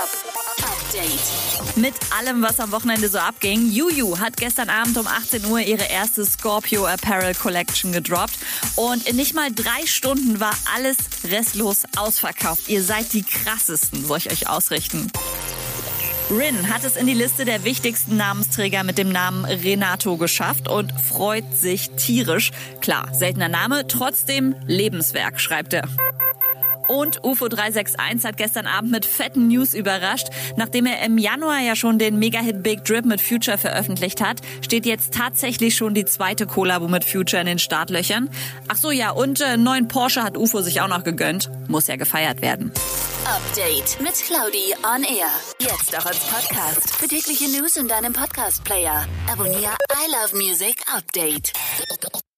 Update. Mit allem, was am Wochenende so abging. Juju hat gestern Abend um 18 Uhr ihre erste Scorpio Apparel Collection gedroppt. Und in nicht mal drei Stunden war alles restlos ausverkauft. Ihr seid die krassesten, soll ich euch ausrichten. Rin hat es in die Liste der wichtigsten Namensträger mit dem Namen Renato geschafft und freut sich tierisch. Klar, seltener Name, trotzdem Lebenswerk, schreibt er. Und UFO 361 hat gestern Abend mit fetten News überrascht. Nachdem er im Januar ja schon den Mega-Hit Big Drip mit Future veröffentlicht hat, steht jetzt tatsächlich schon die zweite Kollabo mit Future in den Startlöchern. Ach so, ja, und äh, neuen Porsche hat UFO sich auch noch gegönnt. Muss ja gefeiert werden. Update mit Claudi on Air. Jetzt auch als Podcast. Für tägliche News in deinem Podcast-Player. Abonniere I Love Music Update.